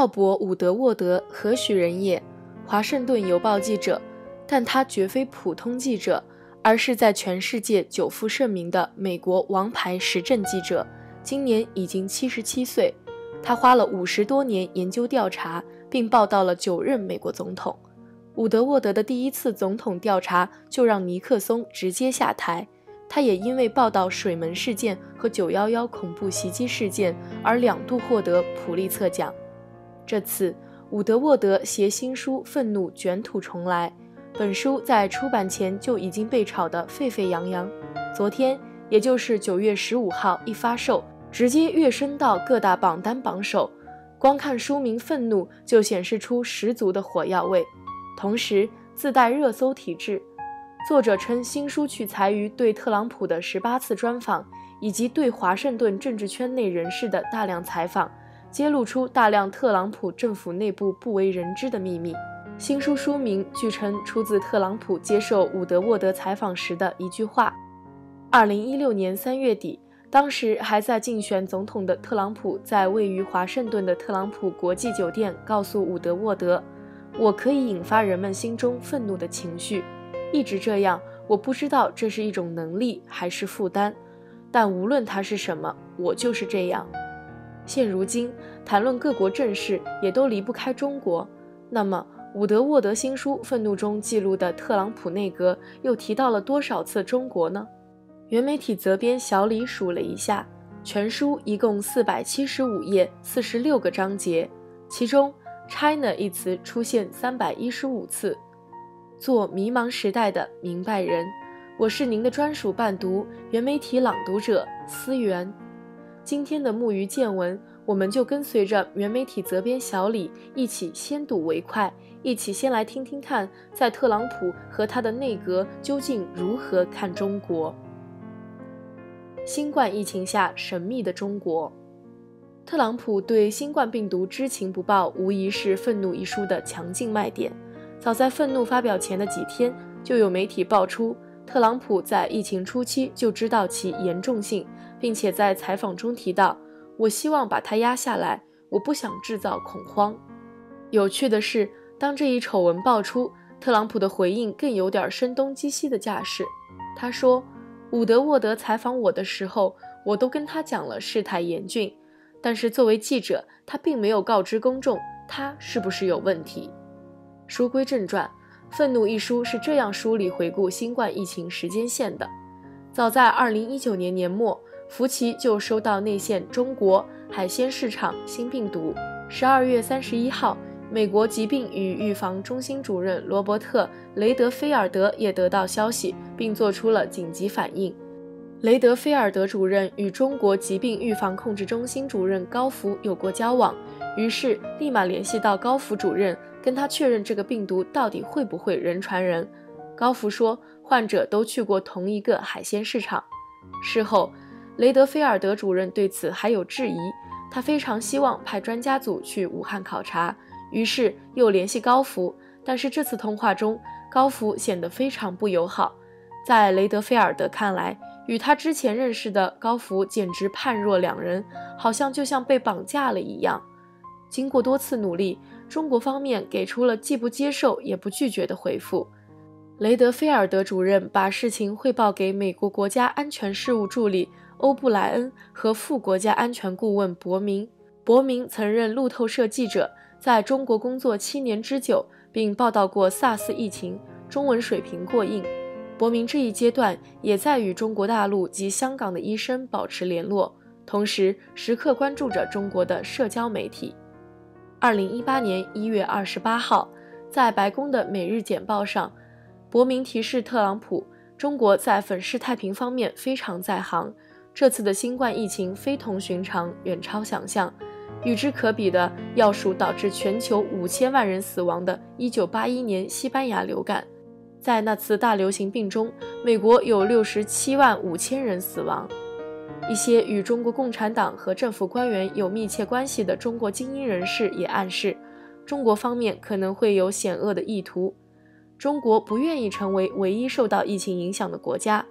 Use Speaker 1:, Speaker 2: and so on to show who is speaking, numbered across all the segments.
Speaker 1: 鲍勃·伍德沃德何许人也？华盛顿邮报记者，但他绝非普通记者，而是在全世界久负盛名的美国王牌时政记者。今年已经七十七岁，他花了五十多年研究调查，并报道了九任美国总统。伍德沃德的第一次总统调查就让尼克松直接下台，他也因为报道水门事件和九幺幺恐怖袭击事件而两度获得普利策奖。这次，伍德沃德携新书《愤怒》卷土重来。本书在出版前就已经被炒得沸沸扬扬。昨天，也就是九月十五号一发售，直接跃升到各大榜单榜首。光看书名《愤怒》就显示出十足的火药味，同时自带热搜体质。作者称，新书取材于对特朗普的十八次专访，以及对华盛顿政治圈内人士的大量采访。揭露出大量特朗普政府内部不为人知的秘密。新书书名据称出自特朗普接受伍德沃德采访时的一句话。二零一六年三月底，当时还在竞选总统的特朗普，在位于华盛顿的特朗普国际酒店告诉伍德沃德：“我可以引发人们心中愤怒的情绪，一直这样。我不知道这是一种能力还是负担，但无论它是什么，我就是这样。”现如今，谈论各国政事也都离不开中国。那么，伍德沃德新书《愤怒》中记录的特朗普内阁又提到了多少次中国呢？原媒体责编小李数了一下，全书一共四百七十五页，四十六个章节，其中 “China” 一词出现三百一十五次。做迷茫时代的明白人，我是您的专属伴读，原媒体朗读者思源。今天的木鱼见闻，我们就跟随着原媒体责编小李一起先睹为快，一起先来听听看，在特朗普和他的内阁究竟如何看中国。新冠疫情下神秘的中国，特朗普对新冠病毒知情不报，无疑是《愤怒》一书的强劲卖点。早在《愤怒》发表前的几天，就有媒体爆出。特朗普在疫情初期就知道其严重性，并且在采访中提到：“我希望把它压下来，我不想制造恐慌。”有趣的是，当这一丑闻爆出，特朗普的回应更有点声东击西的架势。他说：“伍德沃德采访我的时候，我都跟他讲了事态严峻，但是作为记者，他并没有告知公众他是不是有问题。”书归正传。《愤怒》一书是这样梳理回顾新冠疫情时间线的：早在2019年年末，福奇就收到内线中国海鲜市场新病毒。12月31号，美国疾病与预防中心主任罗伯特·雷德菲尔德也得到消息，并做出了紧急反应。雷德菲尔德主任与中国疾病预防控制中心主任高福有过交往，于是立马联系到高福主任。跟他确认这个病毒到底会不会人传人，高福说患者都去过同一个海鲜市场。事后，雷德菲尔德主任对此还有质疑，他非常希望派专家组去武汉考察，于是又联系高福。但是这次通话中，高福显得非常不友好。在雷德菲尔德看来，与他之前认识的高福简直判若两人，好像就像被绑架了一样。经过多次努力。中国方面给出了既不接受也不拒绝的回复。雷德菲尔德主任把事情汇报给美国国家安全事务助理欧布莱恩和副国家安全顾问伯明。伯明曾任路透社记者，在中国工作七年之久，并报道过 SARS 疫情，中文水平过硬。伯明这一阶段也在与中国大陆及香港的医生保持联络，同时时刻关注着中国的社交媒体。二零一八年一月二十八号，在白宫的《每日简报》上，伯明提示特朗普，中国在粉饰太平方面非常在行。这次的新冠疫情非同寻常，远超想象。与之可比的，要数导致全球五千万人死亡的1981年西班牙流感。在那次大流行病中，美国有六十七万五千人死亡。一些与中国共产党和政府官员有密切关系的中国精英人士也暗示，中国方面可能会有险恶的意图。中国不愿意成为唯一受到疫情影响的国家。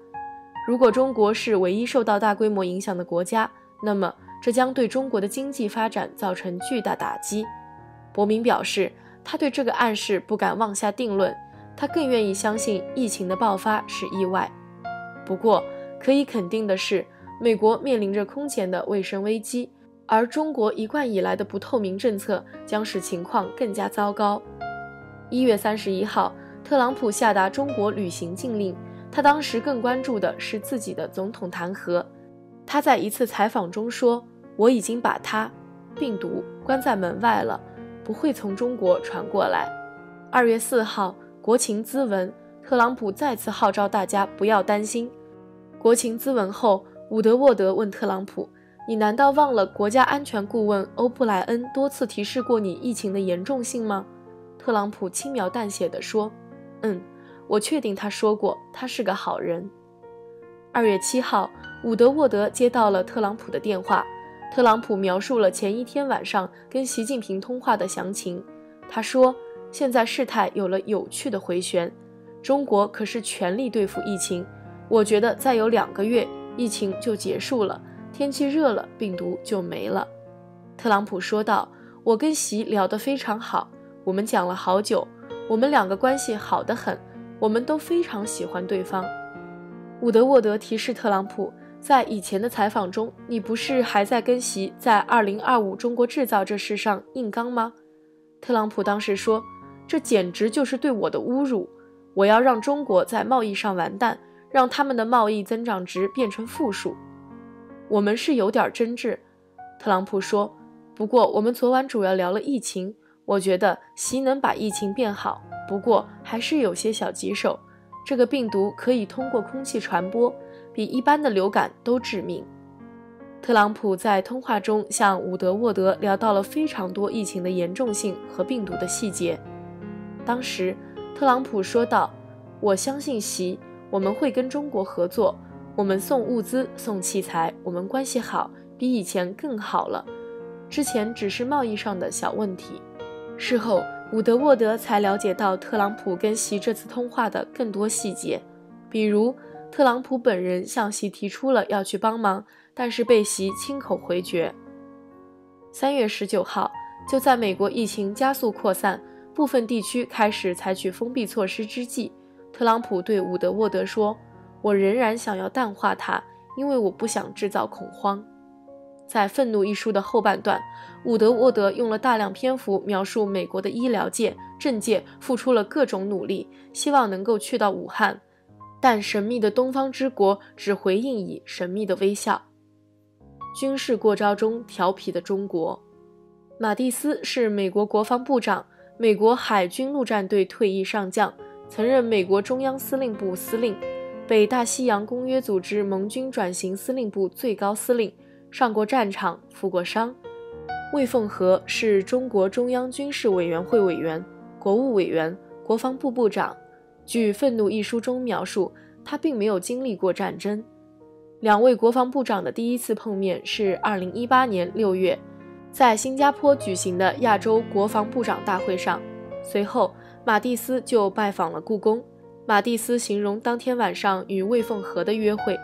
Speaker 1: 如果中国是唯一受到大规模影响的国家，那么这将对中国的经济发展造成巨大打击。伯明表示，他对这个暗示不敢妄下定论，他更愿意相信疫情的爆发是意外。不过，可以肯定的是，美国面临着空前的卫生危机，而中国一贯以来的不透明政策将使情况更加糟糕。一月三十一号，特朗普下达中国旅行禁令。他当时更关注的是自己的总统弹劾。他在一次采访中说：“我已经把他病毒关在门外了，不会从中国传过来。”二月四号，国情咨文，特朗普再次号召大家不要担心。国情咨文后，伍德沃德问特朗普：“你难道忘了国家安全顾问欧布莱恩多次提示过你疫情的严重性吗？”特朗普轻描淡写地说：“嗯。”我确定他说过，他是个好人。二月七号，伍德沃德接到了特朗普的电话，特朗普描述了前一天晚上跟习近平通话的详情。他说：“现在事态有了有趣的回旋，中国可是全力对付疫情。我觉得再有两个月，疫情就结束了，天气热了，病毒就没了。”特朗普说道：“我跟习聊得非常好，我们讲了好久，我们两个关系好得很。”我们都非常喜欢对方。伍德沃德提示特朗普，在以前的采访中，你不是还在跟习在2025中国制造这事上硬刚吗？特朗普当时说：“这简直就是对我的侮辱！我要让中国在贸易上完蛋，让他们的贸易增长值变成负数。”我们是有点真挚，特朗普说。不过我们昨晚主要聊了疫情，我觉得习能把疫情变好。不过还是有些小棘手，这个病毒可以通过空气传播，比一般的流感都致命。特朗普在通话中向伍德沃德聊到了非常多疫情的严重性和病毒的细节。当时，特朗普说道：“我相信习，我们会跟中国合作，我们送物资、送器材，我们关系好，比以前更好了。之前只是贸易上的小问题。”事后。伍德沃德才了解到特朗普跟习这次通话的更多细节，比如特朗普本人向习提出了要去帮忙，但是被习亲口回绝。三月十九号，就在美国疫情加速扩散、部分地区开始采取封闭措施之际，特朗普对伍德沃德说：“我仍然想要淡化它，因为我不想制造恐慌。”在《愤怒》一书的后半段，伍德沃德用了大量篇幅描述美国的医疗界、政界付出了各种努力，希望能够去到武汉，但神秘的东方之国只回应以神秘的微笑。军事过招中调皮的中国，马蒂斯是美国国防部长，美国海军陆战队退役上将，曾任美国中央司令部司令，北大西洋公约组织盟军转型司令部最高司令。上过战场，负过伤。魏凤和是中国中央军事委员会委员、国务委员、国防部部长。据《愤怒》一书中描述，他并没有经历过战争。两位国防部长的第一次碰面是2018年6月，在新加坡举行的亚洲国防部长大会上。随后，马蒂斯就拜访了故宫。马蒂斯形容当天晚上与魏凤和的约会。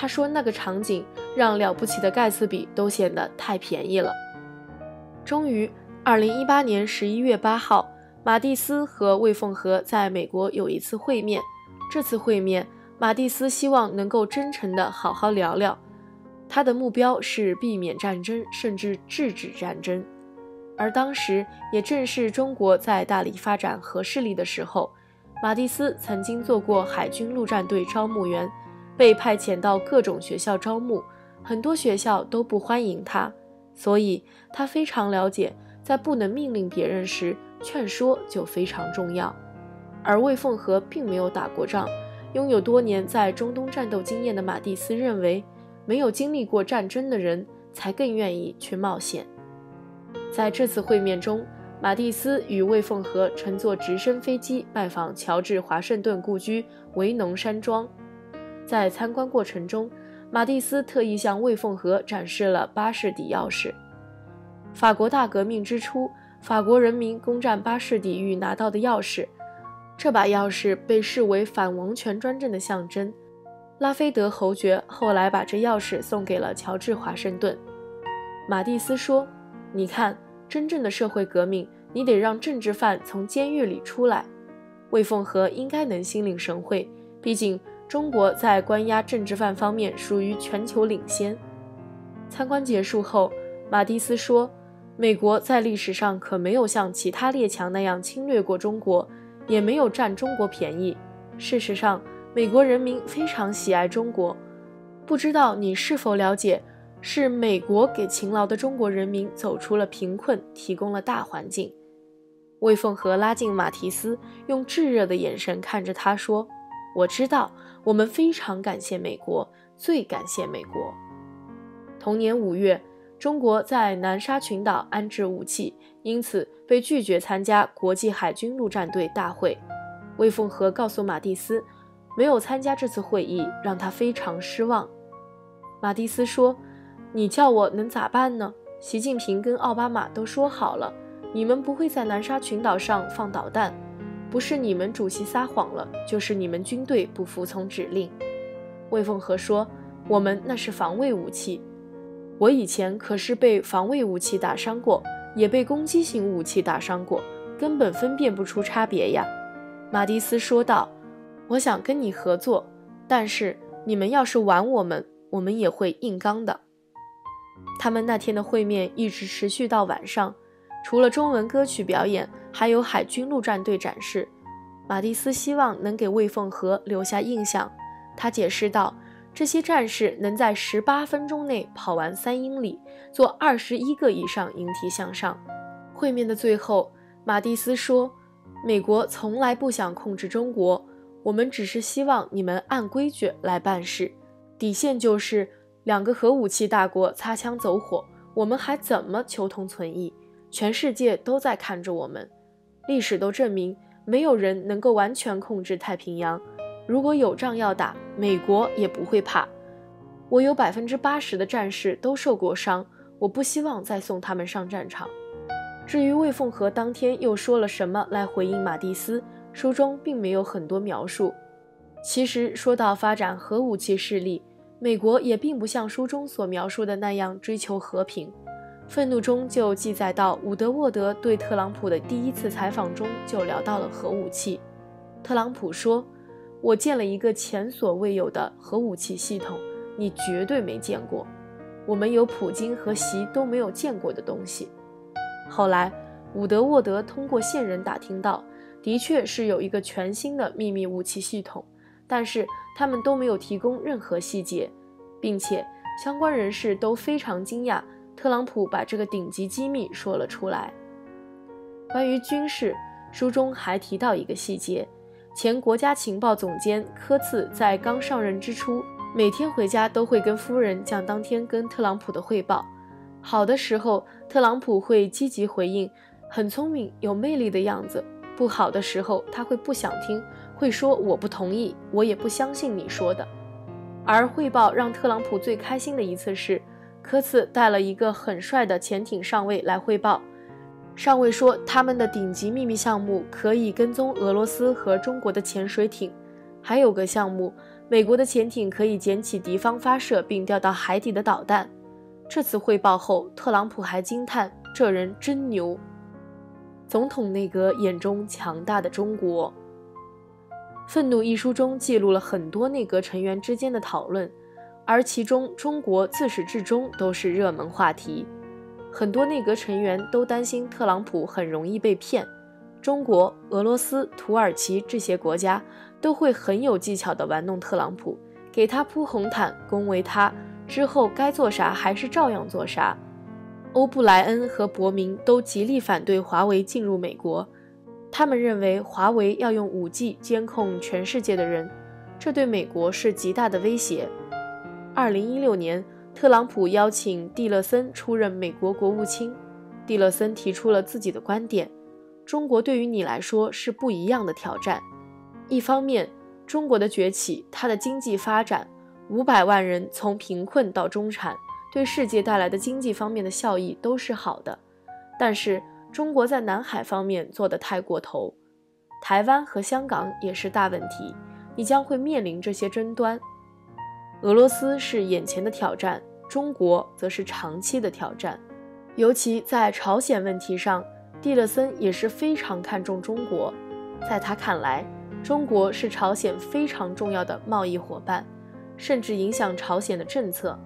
Speaker 1: 他说：“那个场景让了不起的盖茨比都显得太便宜了。”终于，二零一八年十一月八号，马蒂斯和魏凤和在美国有一次会面。这次会面，马蒂斯希望能够真诚地好好聊聊。他的目标是避免战争，甚至制止战争。而当时也正是中国在大力发展核势力的时候。马蒂斯曾经做过海军陆战队招募员。被派遣到各种学校招募，很多学校都不欢迎他，所以他非常了解，在不能命令别人时，劝说就非常重要。而魏凤和并没有打过仗，拥有多年在中东战斗经验的马蒂斯认为，没有经历过战争的人才更愿意去冒险。在这次会面中，马蒂斯与魏凤和乘坐直升飞机拜访乔治华盛顿故居维农山庄。在参观过程中，马蒂斯特意向魏凤和展示了巴士底钥匙。法国大革命之初，法国人民攻占巴士底狱拿到的钥匙，这把钥匙被视为反王权专政的象征。拉菲德侯爵后来把这钥匙送给了乔治华盛顿。马蒂斯说：“你看，真正的社会革命你得让政治犯从监狱里出来。魏凤和应该能心领神会，毕竟中国在关押政治犯方面属于全球领先。参观结束后，马蒂斯说：“美国在历史上可没有像其他列强那样侵略过中国，也没有占中国便宜。事实上，美国人民非常喜爱中国。不知道你是否了解，是美国给勤劳的中国人民走出了贫困，提供了大环境。”魏凤和拉近马蒂斯，用炙热的眼神看着他说：“我知道，我们非常感谢美国，最感谢美国。”同年五月，中国在南沙群岛安置武器，因此被拒绝参加国际海军陆战队大会。魏凤和告诉马蒂斯，没有参加这次会议让他非常失望。马蒂斯说：“你叫我能咋办呢？习近平跟奥巴马都说好了。”你们不会在南沙群岛上放导弹，不是你们主席撒谎了，就是你们军队不服从指令。魏凤和说：“我们那是防卫武器，我以前可是被防卫武器打伤过，也被攻击型武器打伤过，根本分辨不出差别呀。”马蒂斯说道：“我想跟你合作，但是你们要是玩我们，我们也会硬刚的。”他们那天的会面一直持续到晚上。除了中文歌曲表演，还有海军陆战队展示。马蒂斯希望能给魏凤和留下印象。他解释道：“这些战士能在十八分钟内跑完三英里，做二十一个以上引体向上。”会面的最后，马蒂斯说：“美国从来不想控制中国，我们只是希望你们按规矩来办事。底线就是两个核武器大国擦枪走火，我们还怎么求同存异？”全世界都在看着我们，历史都证明，没有人能够完全控制太平洋。如果有仗要打，美国也不会怕。我有百分之八十的战士都受过伤，我不希望再送他们上战场。至于魏凤和当天又说了什么来回应马蒂斯，书中并没有很多描述。其实说到发展核武器势力，美国也并不像书中所描述的那样追求和平。愤怒中就记载到，伍德沃德对特朗普的第一次采访中就聊到了核武器。特朗普说：“我建了一个前所未有的核武器系统，你绝对没见过。我们有普京和习都没有见过的东西。”后来，伍德沃德通过线人打听到，的确是有一个全新的秘密武器系统，但是他们都没有提供任何细节，并且相关人士都非常惊讶。特朗普把这个顶级机密说了出来。关于军事，书中还提到一个细节：前国家情报总监科茨在刚上任之初，每天回家都会跟夫人讲当天跟特朗普的汇报。好的时候，特朗普会积极回应，很聪明、有魅力的样子；不好的时候，他会不想听，会说我不同意，我也不相信你说的。而汇报让特朗普最开心的一次是。科茨带了一个很帅的潜艇上尉来汇报，上尉说他们的顶级秘密项目可以跟踪俄罗斯和中国的潜水艇，还有个项目，美国的潜艇可以捡起敌方发射并掉到海底的导弹。这次汇报后，特朗普还惊叹：“这人真牛！”总统内阁眼中强大的中国，《愤怒》一书中记录了很多内阁成员之间的讨论。而其中，中国自始至终都是热门话题，很多内阁成员都担心特朗普很容易被骗。中国、俄罗斯、土耳其这些国家都会很有技巧地玩弄特朗普，给他铺红毯，恭维他，之后该做啥还是照样做啥。欧布莱恩和伯明都极力反对华为进入美国，他们认为华为要用 5G 监控全世界的人，这对美国是极大的威胁。二零一六年，特朗普邀请蒂勒森出任美国国务卿。蒂勒森提出了自己的观点：中国对于你来说是不一样的挑战。一方面，中国的崛起，它的经济发展，五百万人从贫困到中产，对世界带来的经济方面的效益都是好的。但是，中国在南海方面做得太过头，台湾和香港也是大问题，你将会面临这些争端。俄罗斯是眼前的挑战，中国则是长期的挑战。尤其在朝鲜问题上，蒂勒森也是非常看重中国，在他看来，中国是朝鲜非常重要的贸易伙伴，甚至影响朝鲜的政策。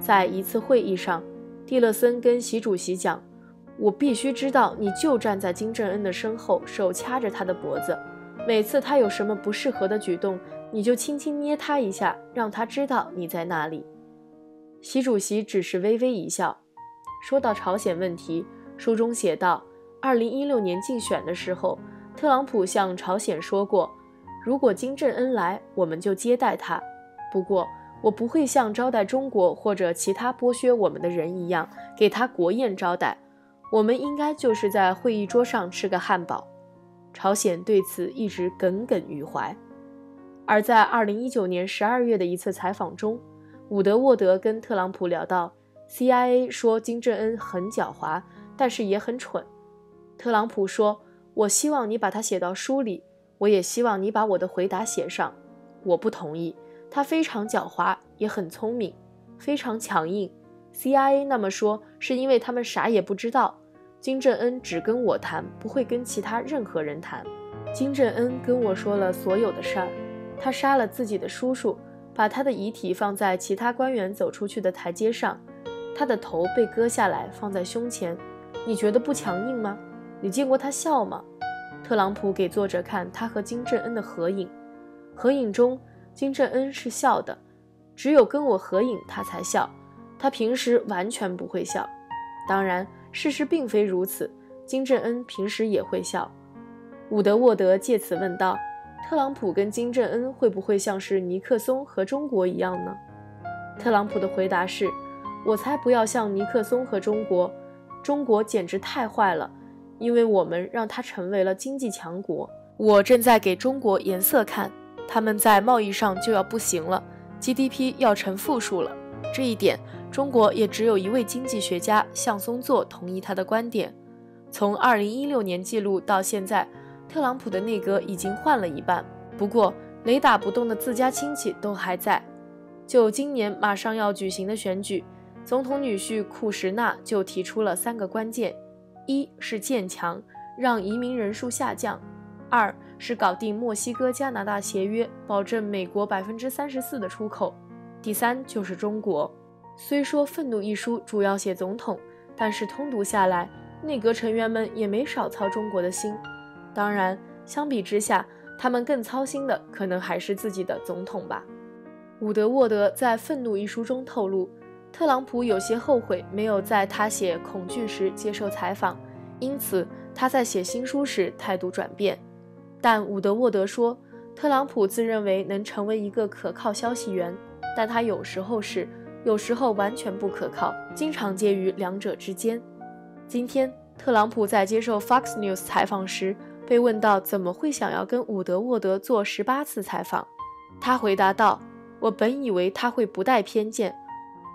Speaker 1: 在一次会议上，蒂勒森跟习主席讲：“我必须知道你就站在金正恩的身后，手掐着他的脖子，每次他有什么不适合的举动，你就轻轻捏他一下，让他知道你在那里。”习主席只是微微一笑。说到朝鲜问题，书中写道。二零一六年竞选的时候，特朗普向朝鲜说过：“如果金正恩来，我们就接待他。不过，我不会像招待中国或者其他剥削我们的人一样给他国宴招待。我们应该就是在会议桌上吃个汉堡。”朝鲜对此一直耿耿于怀。而在二零一九年十二月的一次采访中，伍德沃德跟特朗普聊到，CIA 说金正恩很狡猾，但是也很蠢。特朗普说：“我希望你把它写到书里，我也希望你把我的回答写上。”我不同意。他非常狡猾，也很聪明，非常强硬。CIA 那么说是因为他们啥也不知道。金正恩只跟我谈，不会跟其他任何人谈。金正恩跟我说了所有的事儿。他杀了自己的叔叔，把他的遗体放在其他官员走出去的台阶上，他的头被割下来放在胸前。你觉得不强硬吗？你见过他笑吗？特朗普给作者看他和金正恩的合影，合影中金正恩是笑的，只有跟我合影他才笑，他平时完全不会笑。当然，事实并非如此，金正恩平时也会笑。伍德沃德借此问道：特朗普跟金正恩会不会像是尼克松和中国一样呢？特朗普的回答是：我才不要像尼克松和中国，中国简直太坏了。因为我们让它成为了经济强国，我正在给中国颜色看，他们在贸易上就要不行了，GDP 要成负数了。这一点，中国也只有一位经济学家向松作同意他的观点。从2016年记录到现在，特朗普的内阁已经换了一半，不过雷打不动的自家亲戚都还在。就今年马上要举行的选举，总统女婿库什纳就提出了三个关键。一是建强，让移民人数下降；二是搞定墨西哥加拿大协约，保证美国百分之三十四的出口；第三就是中国。虽说《愤怒》一书主要写总统，但是通读下来，内阁成员们也没少操中国的心。当然，相比之下，他们更操心的可能还是自己的总统吧。伍德沃德在《愤怒》一书中透露。特朗普有些后悔没有在他写《恐惧》时接受采访，因此他在写新书时态度转变。但伍德沃德说，特朗普自认为能成为一个可靠消息源，但他有时候是，有时候完全不可靠，经常介于两者之间。今天，特朗普在接受 Fox News 采访时被问到怎么会想要跟伍德沃德做十八次采访，他回答道：“我本以为他会不带偏见。”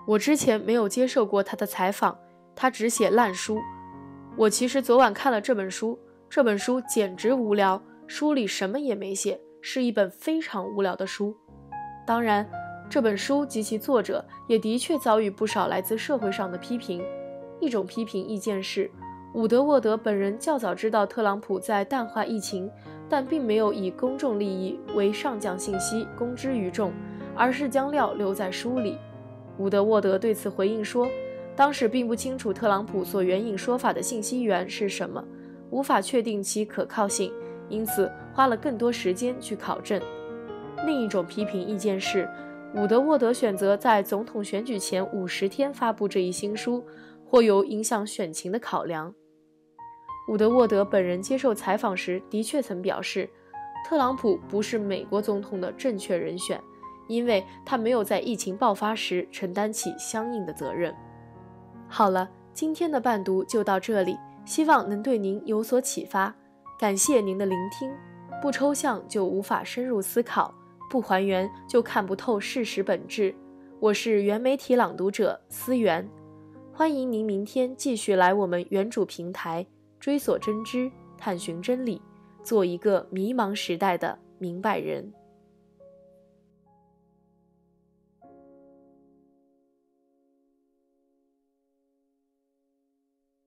Speaker 1: 我之前没有接受过他的采访，他只写烂书。我其实昨晚看了这本书，这本书简直无聊，书里什么也没写，是一本非常无聊的书。当然，这本书及其作者也的确遭遇不少来自社会上的批评。一种批评意见是，伍德沃德本人较早知道特朗普在淡化疫情，但并没有以公众利益为上将信息公之于众，而是将料留在书里。伍德沃德对此回应说：“当时并不清楚特朗普所援引说法的信息源是什么，无法确定其可靠性，因此花了更多时间去考证。”另一种批评意见是，伍德沃德选择在总统选举前五十天发布这一新书，或有影响选情的考量。伍德沃德本人接受采访时的确曾表示，特朗普不是美国总统的正确人选。因为他没有在疫情爆发时承担起相应的责任。好了，今天的伴读就到这里，希望能对您有所启发。感谢您的聆听。不抽象就无法深入思考，不还原就看不透事实本质。我是原媒体朗读者思源，欢迎您明天继续来我们原主平台追索真知，探寻真理，做一个迷茫时代的明白人。